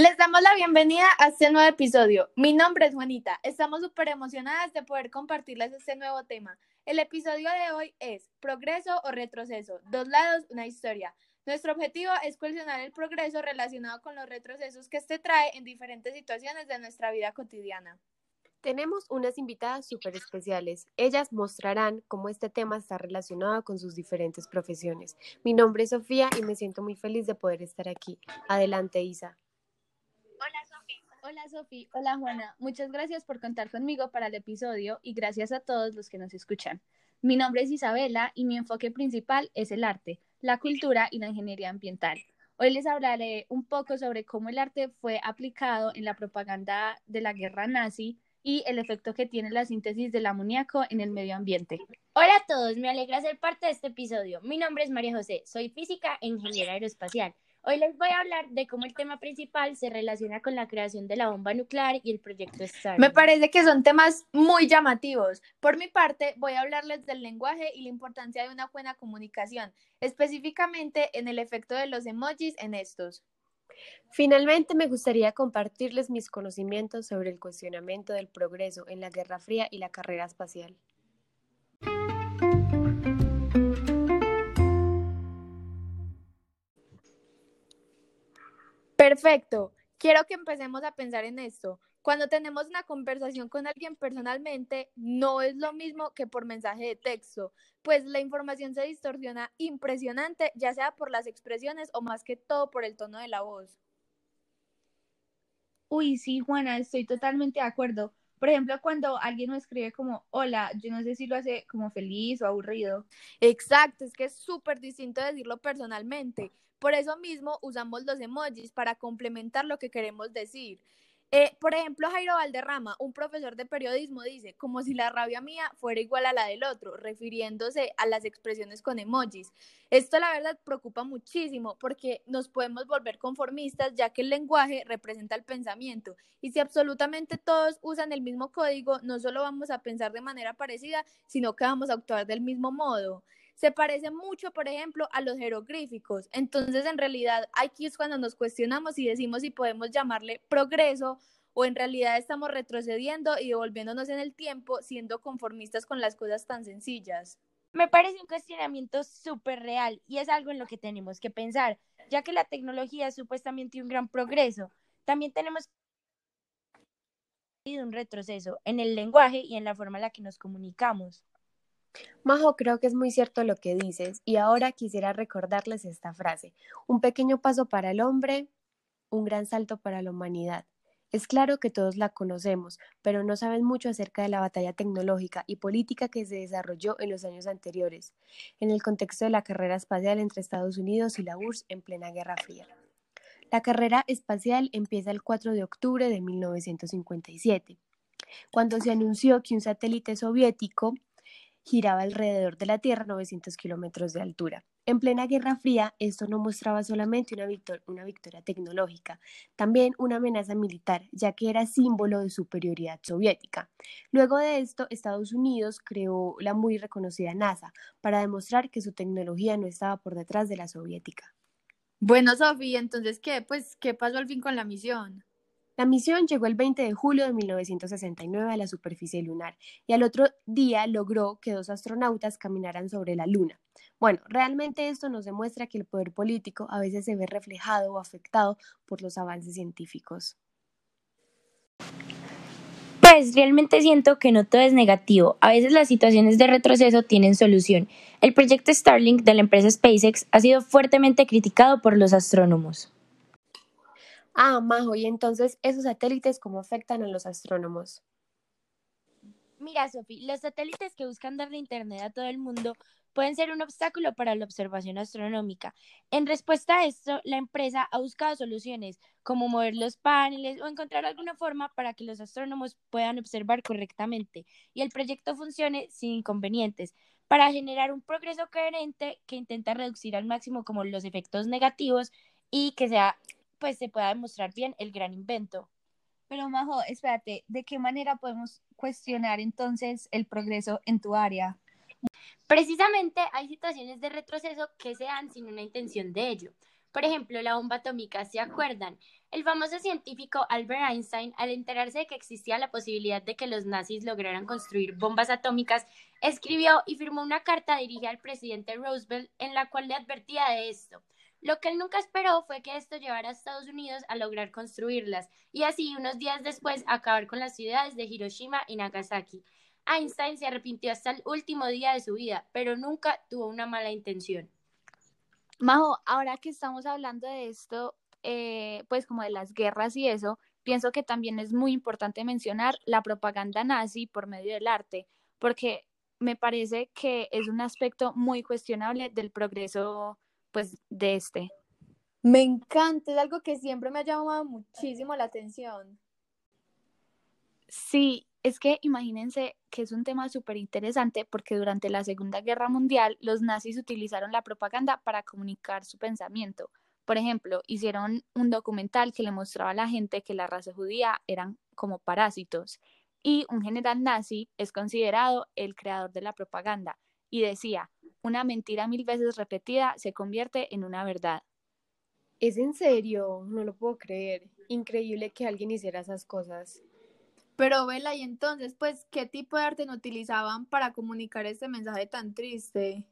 Les damos la bienvenida a este nuevo episodio. Mi nombre es Juanita. Estamos súper emocionadas de poder compartirles este nuevo tema. El episodio de hoy es Progreso o retroceso. Dos lados, una historia. Nuestro objetivo es cuestionar el progreso relacionado con los retrocesos que este trae en diferentes situaciones de nuestra vida cotidiana. Tenemos unas invitadas súper especiales. Ellas mostrarán cómo este tema está relacionado con sus diferentes profesiones. Mi nombre es Sofía y me siento muy feliz de poder estar aquí. Adelante, Isa. Hola Sofi, hola Juana, muchas gracias por contar conmigo para el episodio y gracias a todos los que nos escuchan. Mi nombre es Isabela y mi enfoque principal es el arte, la cultura y la ingeniería ambiental. Hoy les hablaré un poco sobre cómo el arte fue aplicado en la propaganda de la guerra nazi y el efecto que tiene la síntesis del amoníaco en el medio ambiente. Hola a todos, me alegra ser parte de este episodio. Mi nombre es María José, soy física e ingeniera aeroespacial. Hoy les voy a hablar de cómo el tema principal se relaciona con la creación de la bomba nuclear y el proyecto STAR. Me parece que son temas muy llamativos. Por mi parte, voy a hablarles del lenguaje y la importancia de una buena comunicación, específicamente en el efecto de los emojis en estos. Finalmente, me gustaría compartirles mis conocimientos sobre el cuestionamiento del progreso en la Guerra Fría y la carrera espacial. Perfecto. Quiero que empecemos a pensar en esto. Cuando tenemos una conversación con alguien personalmente, no es lo mismo que por mensaje de texto, pues la información se distorsiona impresionante, ya sea por las expresiones o más que todo por el tono de la voz. Uy, sí, Juana, estoy totalmente de acuerdo. Por ejemplo, cuando alguien me escribe como, hola, yo no sé si lo hace como feliz o aburrido. Exacto, es que es súper distinto decirlo personalmente. Por eso mismo usamos los emojis para complementar lo que queremos decir. Eh, por ejemplo, Jairo Valderrama, un profesor de periodismo, dice, como si la rabia mía fuera igual a la del otro, refiriéndose a las expresiones con emojis. Esto la verdad preocupa muchísimo porque nos podemos volver conformistas ya que el lenguaje representa el pensamiento y si absolutamente todos usan el mismo código, no solo vamos a pensar de manera parecida, sino que vamos a actuar del mismo modo se parece mucho, por ejemplo, a los jeroglíficos. Entonces, en realidad, aquí es cuando nos cuestionamos y decimos si podemos llamarle progreso o en realidad estamos retrocediendo y devolviéndonos en el tiempo siendo conformistas con las cosas tan sencillas. Me parece un cuestionamiento súper real y es algo en lo que tenemos que pensar, ya que la tecnología es supuestamente un gran progreso. También tenemos un retroceso en el lenguaje y en la forma en la que nos comunicamos. Majo, creo que es muy cierto lo que dices y ahora quisiera recordarles esta frase. Un pequeño paso para el hombre, un gran salto para la humanidad. Es claro que todos la conocemos, pero no saben mucho acerca de la batalla tecnológica y política que se desarrolló en los años anteriores, en el contexto de la carrera espacial entre Estados Unidos y la URSS en plena Guerra Fría. La carrera espacial empieza el 4 de octubre de 1957, cuando se anunció que un satélite soviético giraba alrededor de la Tierra a 900 kilómetros de altura. En plena Guerra Fría, esto no mostraba solamente una, una victoria tecnológica, también una amenaza militar, ya que era símbolo de superioridad soviética. Luego de esto, Estados Unidos creó la muy reconocida NASA para demostrar que su tecnología no estaba por detrás de la soviética. Bueno, Sofía, entonces, ¿qué? Pues, ¿qué pasó al fin con la misión? La misión llegó el 20 de julio de 1969 a la superficie lunar y al otro día logró que dos astronautas caminaran sobre la Luna. Bueno, realmente esto nos demuestra que el poder político a veces se ve reflejado o afectado por los avances científicos. Pues realmente siento que no todo es negativo. A veces las situaciones de retroceso tienen solución. El proyecto Starlink de la empresa SpaceX ha sido fuertemente criticado por los astrónomos. Ah, Majo, y entonces, ¿esos satélites cómo afectan a los astrónomos? Mira, Sofi, los satélites que buscan darle internet a todo el mundo pueden ser un obstáculo para la observación astronómica. En respuesta a esto, la empresa ha buscado soluciones como mover los paneles o encontrar alguna forma para que los astrónomos puedan observar correctamente y el proyecto funcione sin inconvenientes para generar un progreso coherente que intenta reducir al máximo como los efectos negativos y que sea pues se pueda demostrar bien el gran invento. Pero Majo, espérate, ¿de qué manera podemos cuestionar entonces el progreso en tu área? Precisamente hay situaciones de retroceso que se dan sin una intención de ello. Por ejemplo, la bomba atómica, ¿se acuerdan? El famoso científico Albert Einstein, al enterarse de que existía la posibilidad de que los nazis lograran construir bombas atómicas, escribió y firmó una carta dirigida al presidente Roosevelt en la cual le advertía de esto. Lo que él nunca esperó fue que esto llevara a Estados Unidos a lograr construirlas y así unos días después acabar con las ciudades de Hiroshima y Nagasaki. Einstein se arrepintió hasta el último día de su vida, pero nunca tuvo una mala intención. Majo, ahora que estamos hablando de esto, eh, pues como de las guerras y eso, pienso que también es muy importante mencionar la propaganda nazi por medio del arte, porque me parece que es un aspecto muy cuestionable del progreso, pues, de este. Me encanta, es algo que siempre me ha llamado muchísimo la atención. Sí, es que imagínense que es un tema súper interesante porque durante la Segunda Guerra Mundial los nazis utilizaron la propaganda para comunicar su pensamiento. Por ejemplo, hicieron un documental que le mostraba a la gente que la raza judía eran como parásitos y un general nazi es considerado el creador de la propaganda y decía, una mentira mil veces repetida se convierte en una verdad. ¿Es en serio? No lo puedo creer. Increíble que alguien hiciera esas cosas. Pero Vela, y entonces, pues, ¿qué tipo de arte no utilizaban para comunicar este mensaje tan triste?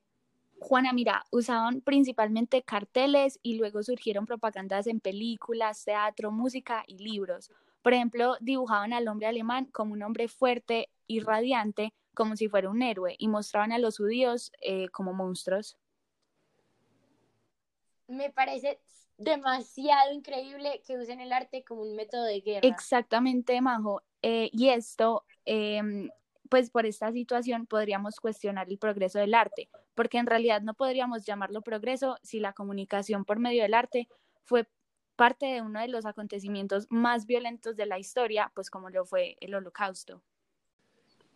Juana, mira, usaban principalmente carteles y luego surgieron propagandas en películas, teatro, música y libros. Por ejemplo, dibujaban al hombre alemán como un hombre fuerte y radiante, como si fuera un héroe, y mostraban a los judíos eh, como monstruos. Me parece demasiado increíble que usen el arte como un método de guerra. Exactamente, Majo. Eh, y esto em, pues por esta situación podríamos cuestionar el progreso del arte, porque en realidad no podríamos llamarlo progreso si la comunicación por medio del arte fue parte de uno de los acontecimientos más violentos de la historia, pues como lo fue el holocausto.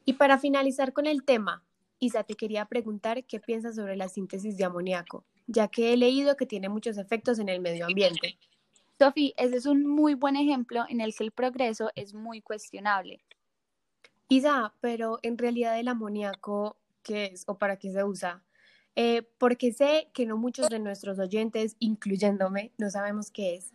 Y para finalizar con el tema, Isa, te quería preguntar qué piensas sobre la síntesis de amoníaco, ya que he leído que tiene muchos efectos en el medio ambiente. Sofi, ese es un muy buen ejemplo en el que el progreso es muy cuestionable. Isa, pero en realidad el amoníaco, ¿qué es o para qué se usa? Eh, porque sé que no muchos de nuestros oyentes, incluyéndome, no sabemos qué es.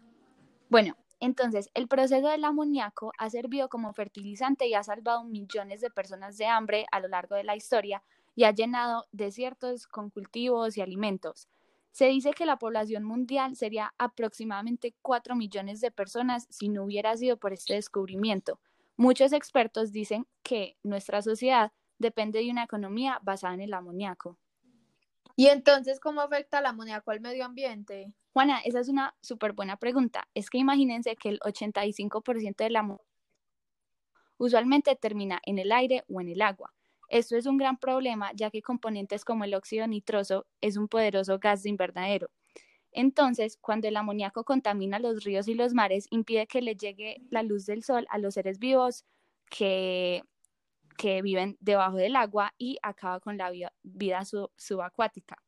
Bueno, entonces el proceso del amoníaco ha servido como fertilizante y ha salvado millones de personas de hambre a lo largo de la historia y ha llenado desiertos con cultivos y alimentos. Se dice que la población mundial sería aproximadamente 4 millones de personas si no hubiera sido por este descubrimiento. Muchos expertos dicen que nuestra sociedad depende de una economía basada en el amoníaco. ¿Y entonces cómo afecta el amoníaco al medio ambiente? Juana, esa es una súper buena pregunta. Es que imagínense que el 85% del amoníaco usualmente termina en el aire o en el agua. Esto es un gran problema ya que componentes como el óxido nitroso es un poderoso gas de invernadero entonces, cuando el amoníaco contamina los ríos y los mares, impide que le llegue la luz del sol a los seres vivos que, que viven debajo del agua y acaba con la vida, subacuática.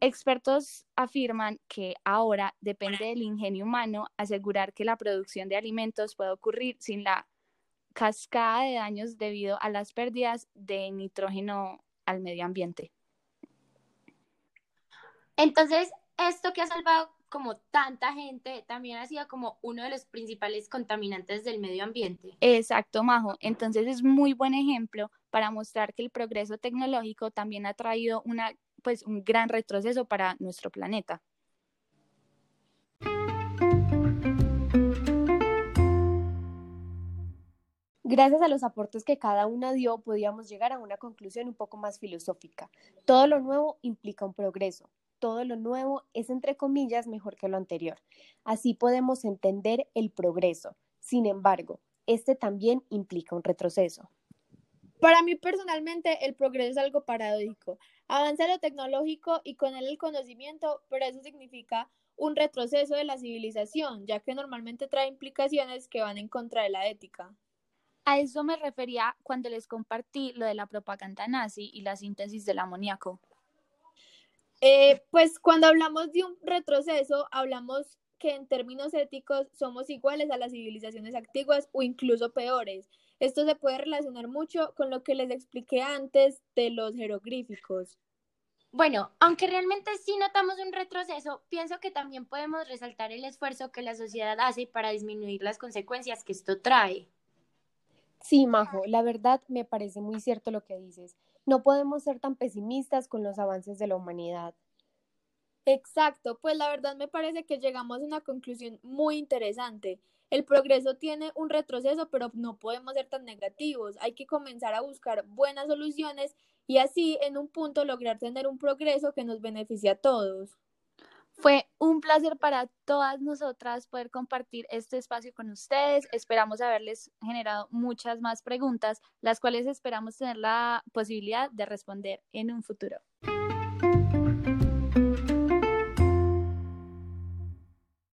Expertos afirman que ahora depende del ingenio humano asegurar que la producción de alimentos pueda ocurrir sin la cascada de daños debido a las pérdidas de nitrógeno al medio ambiente. Entonces, esto que ha salvado como tanta gente también ha sido como uno de los principales contaminantes del medio ambiente. Exacto, Majo. Entonces es muy buen ejemplo para mostrar que el progreso tecnológico también ha traído una, pues, un gran retroceso para nuestro planeta. Gracias a los aportes que cada una dio, podíamos llegar a una conclusión un poco más filosófica. Todo lo nuevo implica un progreso, todo lo nuevo es, entre comillas, mejor que lo anterior. Así podemos entender el progreso. Sin embargo, este también implica un retroceso. Para mí personalmente el progreso es algo paradójico. Avanza lo tecnológico y con él el conocimiento, pero eso significa un retroceso de la civilización, ya que normalmente trae implicaciones que van en contra de la ética. A eso me refería cuando les compartí lo de la propaganda nazi y la síntesis del amoníaco. Eh, pues cuando hablamos de un retroceso, hablamos que en términos éticos somos iguales a las civilizaciones antiguas o incluso peores. Esto se puede relacionar mucho con lo que les expliqué antes de los jeroglíficos. Bueno, aunque realmente sí notamos un retroceso, pienso que también podemos resaltar el esfuerzo que la sociedad hace para disminuir las consecuencias que esto trae. Sí, Majo, la verdad me parece muy cierto lo que dices. No podemos ser tan pesimistas con los avances de la humanidad. Exacto, pues la verdad me parece que llegamos a una conclusión muy interesante. El progreso tiene un retroceso, pero no podemos ser tan negativos. Hay que comenzar a buscar buenas soluciones y así en un punto lograr tener un progreso que nos beneficie a todos. Fue un placer para todas nosotras poder compartir este espacio con ustedes. Esperamos haberles generado muchas más preguntas, las cuales esperamos tener la posibilidad de responder en un futuro.